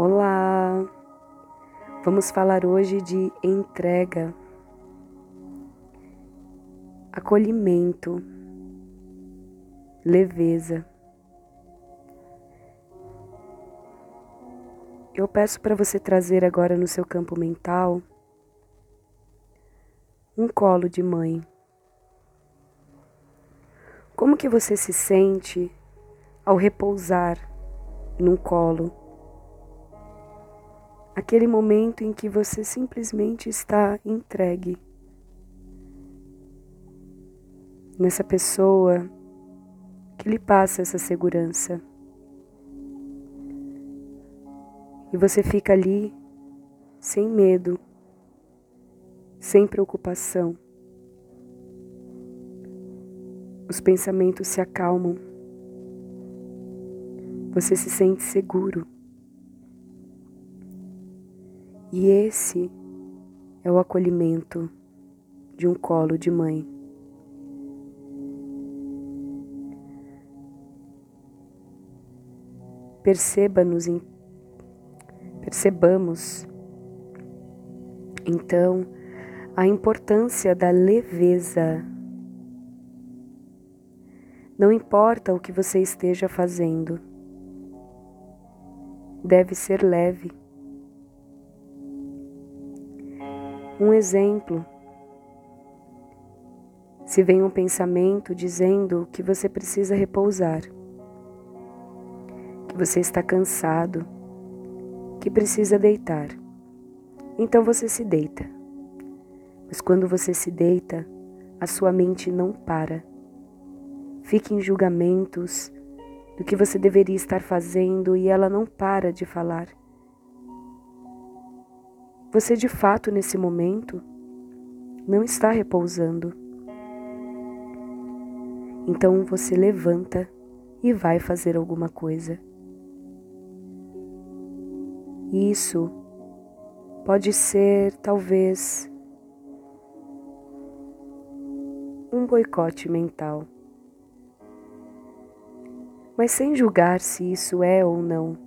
Olá! Vamos falar hoje de entrega, acolhimento, leveza. Eu peço para você trazer agora no seu campo mental um colo de mãe. Como que você se sente ao repousar num colo? Aquele momento em que você simplesmente está entregue nessa pessoa que lhe passa essa segurança. E você fica ali sem medo, sem preocupação. Os pensamentos se acalmam. Você se sente seguro. E esse é o acolhimento de um colo de mãe. Perceba-nos, percebamos então a importância da leveza. Não importa o que você esteja fazendo, deve ser leve. Um exemplo. Se vem um pensamento dizendo que você precisa repousar, que você está cansado, que precisa deitar, então você se deita. Mas quando você se deita, a sua mente não para. Fica em julgamentos do que você deveria estar fazendo e ela não para de falar. Você de fato, nesse momento, não está repousando. Então você levanta e vai fazer alguma coisa. Isso pode ser, talvez, um boicote mental. Mas sem julgar se isso é ou não,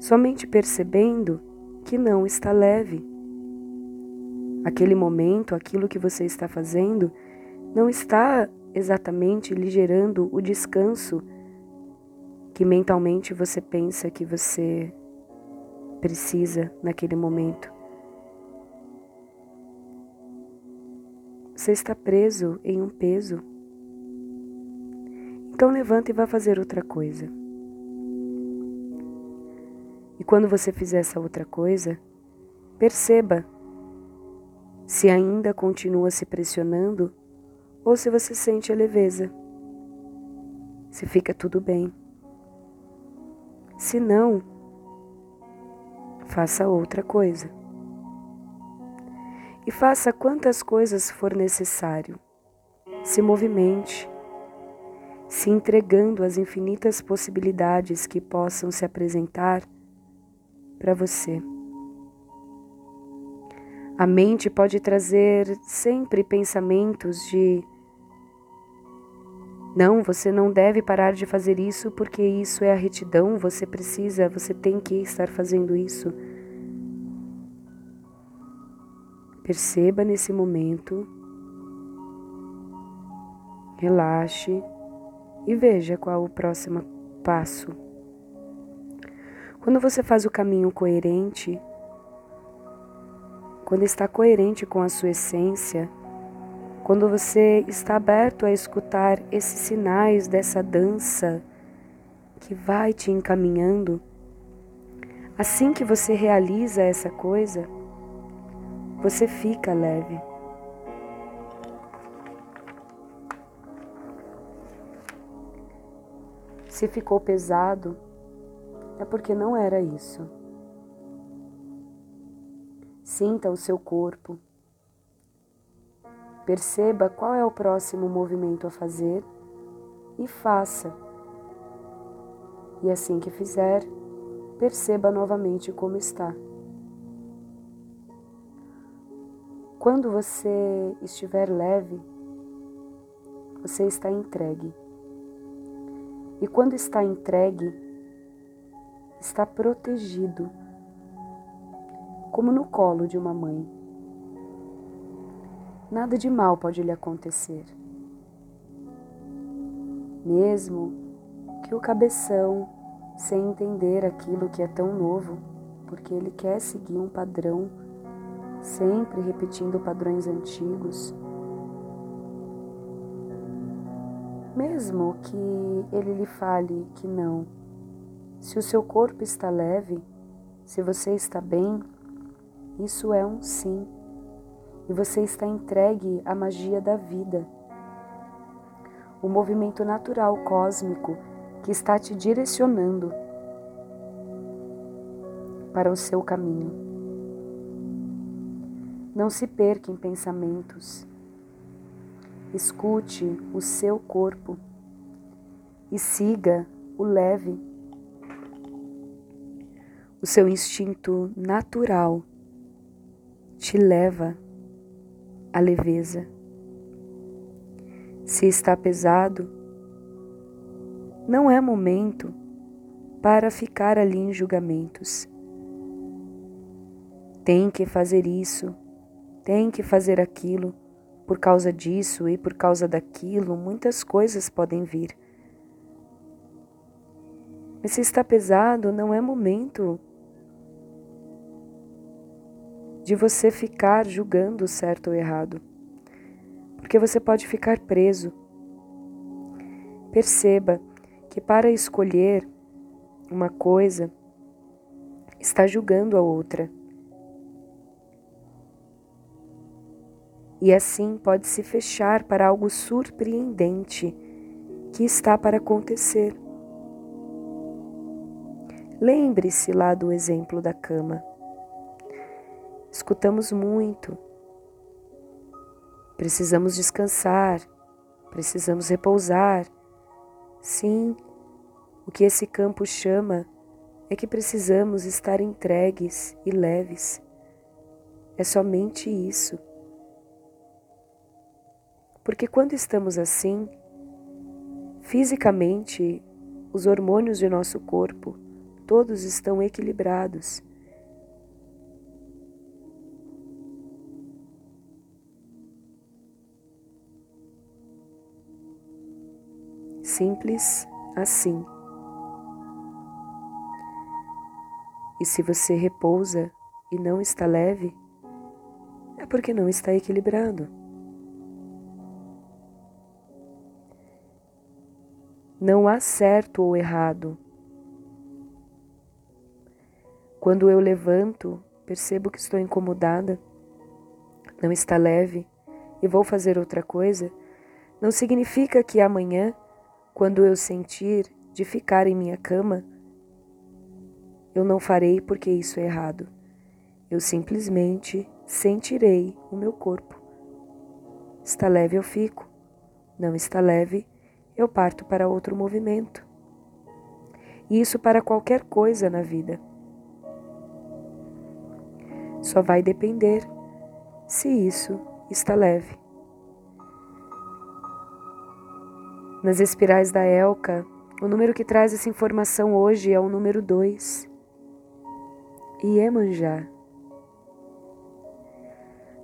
somente percebendo que não está leve. Aquele momento, aquilo que você está fazendo, não está exatamente lhe gerando o descanso que mentalmente você pensa que você precisa naquele momento. Você está preso em um peso. Então levanta e vá fazer outra coisa. Quando você fizer essa outra coisa, perceba se ainda continua se pressionando ou se você sente a leveza. Se fica tudo bem. Se não, faça outra coisa. E faça quantas coisas for necessário. Se movimente, se entregando às infinitas possibilidades que possam se apresentar para você. A mente pode trazer sempre pensamentos de não, você não deve parar de fazer isso porque isso é a retidão, você precisa, você tem que estar fazendo isso. Perceba nesse momento, relaxe e veja qual o próximo passo quando você faz o caminho coerente, quando está coerente com a sua essência, quando você está aberto a escutar esses sinais dessa dança que vai te encaminhando, assim que você realiza essa coisa, você fica leve. Se ficou pesado, é porque não era isso. Sinta o seu corpo. Perceba qual é o próximo movimento a fazer e faça. E assim que fizer, perceba novamente como está. Quando você estiver leve, você está entregue. E quando está entregue, está protegido, como no colo de uma mãe. Nada de mal pode lhe acontecer. Mesmo que o cabeção, sem entender aquilo que é tão novo, porque ele quer seguir um padrão, sempre repetindo padrões antigos, mesmo que ele lhe fale que não, se o seu corpo está leve, se você está bem, isso é um sim. E você está entregue à magia da vida, o movimento natural cósmico que está te direcionando para o seu caminho. Não se perca em pensamentos. Escute o seu corpo e siga o leve. O seu instinto natural te leva à leveza. Se está pesado, não é momento para ficar ali em julgamentos. Tem que fazer isso, tem que fazer aquilo, por causa disso e por causa daquilo, muitas coisas podem vir. Mas se está pesado, não é momento de você ficar julgando o certo ou errado, porque você pode ficar preso. Perceba que para escolher uma coisa, está julgando a outra. E assim pode se fechar para algo surpreendente que está para acontecer. Lembre-se lá do exemplo da cama. Escutamos muito. Precisamos descansar, precisamos repousar. Sim, o que esse campo chama é que precisamos estar entregues e leves. É somente isso. Porque quando estamos assim, fisicamente, os hormônios de nosso corpo todos estão equilibrados Simples assim. E se você repousa e não está leve, é porque não está equilibrado. Não há certo ou errado. Quando eu levanto, percebo que estou incomodada, não está leve e vou fazer outra coisa, não significa que amanhã quando eu sentir de ficar em minha cama, eu não farei porque isso é errado. Eu simplesmente sentirei o meu corpo. Está leve, eu fico. Não está leve, eu parto para outro movimento. E isso para qualquer coisa na vida. Só vai depender se isso está leve. Nas espirais da Elka, o número que traz essa informação hoje é o número 2. Iemanjá.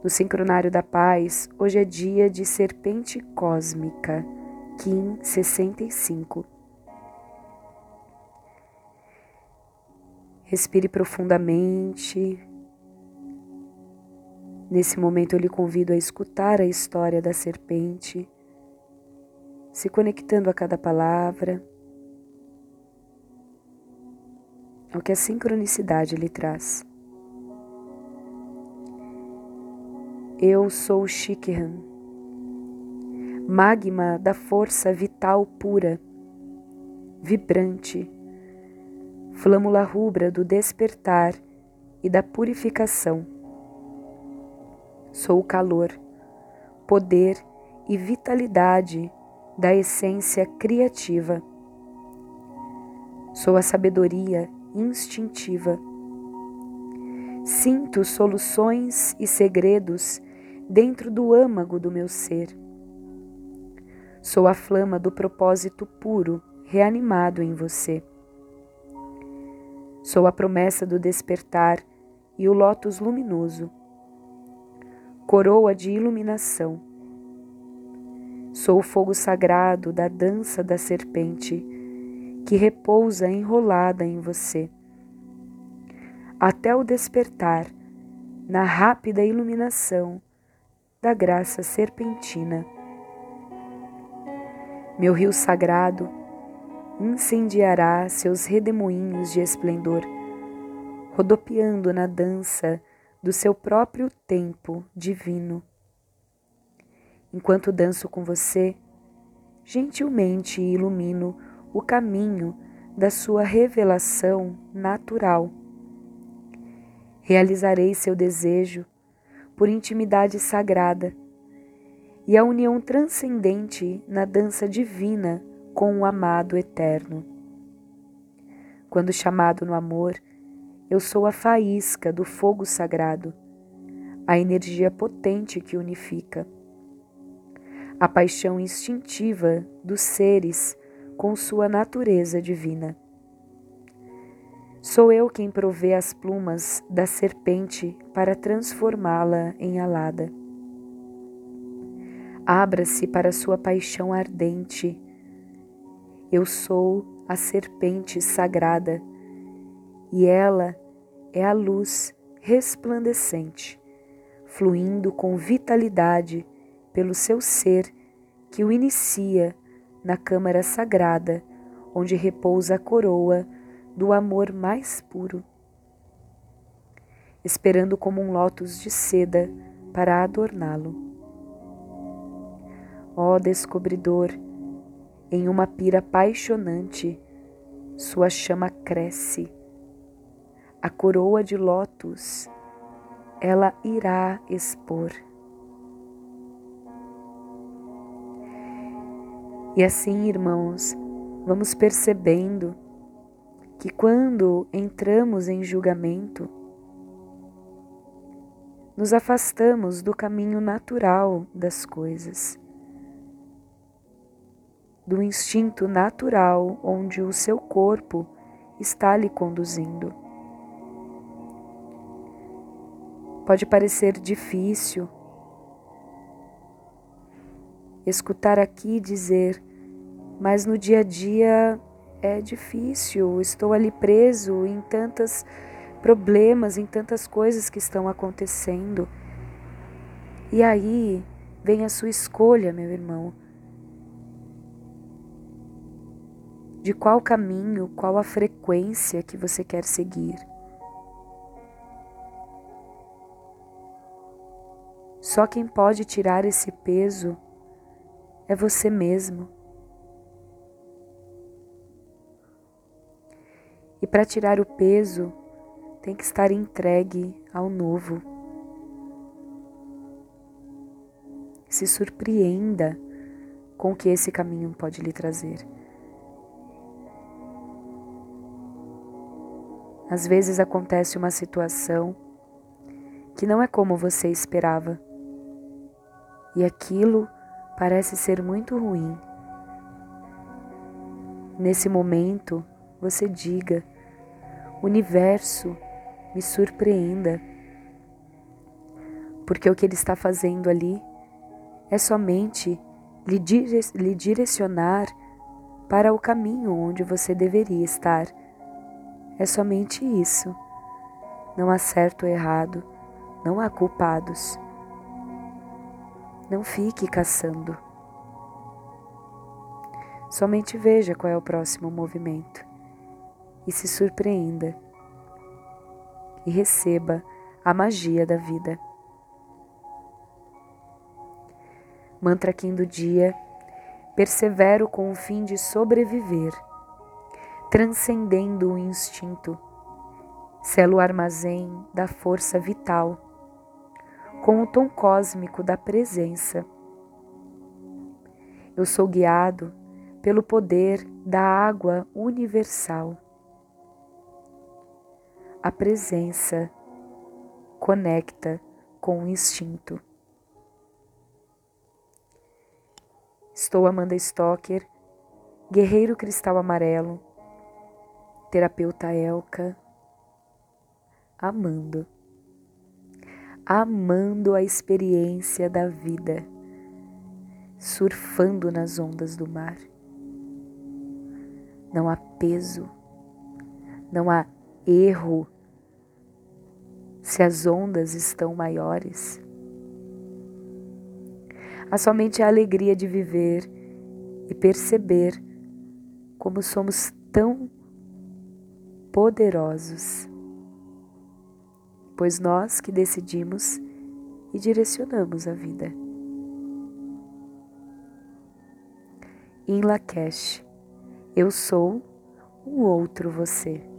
No sincronário da paz, hoje é dia de serpente cósmica, Kim 65. Respire profundamente. Nesse momento eu lhe convido a escutar a história da serpente se conectando a cada palavra, ao que a sincronicidade lhe traz. Eu sou Shikhan, magma da força vital pura, vibrante, flâmula rubra do despertar e da purificação. Sou o calor, poder e vitalidade da essência criativa. Sou a sabedoria instintiva. Sinto soluções e segredos dentro do âmago do meu ser. Sou a flama do propósito puro reanimado em você. Sou a promessa do despertar e o lótus luminoso, coroa de iluminação. Sou o fogo sagrado da dança da serpente que repousa enrolada em você. Até o despertar, na rápida iluminação da graça serpentina. Meu rio sagrado incendiará seus redemoinhos de esplendor, rodopiando na dança do seu próprio tempo divino. Enquanto danço com você, gentilmente ilumino o caminho da sua revelação natural. Realizarei seu desejo por intimidade sagrada e a união transcendente na dança divina com o amado eterno. Quando chamado no amor, eu sou a faísca do fogo sagrado, a energia potente que unifica, a paixão instintiva dos seres com sua natureza divina. Sou eu quem provê as plumas da serpente para transformá-la em alada. Abra-se para sua paixão ardente. Eu sou a serpente sagrada e ela é a luz resplandecente, fluindo com vitalidade pelo seu ser que o inicia na câmara sagrada onde repousa a coroa do amor mais puro, esperando como um lótus de seda para adorná-lo. Ó descobridor, em uma pira apaixonante, sua chama cresce. A coroa de lótus ela irá expor. E assim, irmãos, vamos percebendo que quando entramos em julgamento, nos afastamos do caminho natural das coisas, do instinto natural onde o seu corpo está lhe conduzindo. Pode parecer difícil escutar aqui dizer, mas no dia a dia é difícil, estou ali preso em tantos problemas, em tantas coisas que estão acontecendo. E aí vem a sua escolha, meu irmão. De qual caminho, qual a frequência que você quer seguir. Só quem pode tirar esse peso é você mesmo. E para tirar o peso, tem que estar entregue ao novo. Se surpreenda com o que esse caminho pode lhe trazer. Às vezes acontece uma situação que não é como você esperava, e aquilo parece ser muito ruim. Nesse momento, você diga: Universo, me surpreenda. Porque o que ele está fazendo ali é somente lhe, dire lhe direcionar para o caminho onde você deveria estar. É somente isso. Não há certo ou errado, não há culpados. Não fique caçando. Somente veja qual é o próximo movimento. E se surpreenda. E receba a magia da vida. Mantra Kim do dia: persevero com o fim de sobreviver, transcendendo o instinto, selo o armazém da força vital com o tom cósmico da presença. Eu sou guiado pelo poder da água universal. A presença conecta com o instinto. Estou Amanda Stocker, guerreiro cristal amarelo, terapeuta Elka, amando. Amando a experiência da vida, surfando nas ondas do mar. Não há peso, não há erro se as ondas estão maiores. Há somente a alegria de viver e perceber como somos tão poderosos, pois nós que decidimos e direcionamos a vida. Em Lakesh, eu sou um outro você.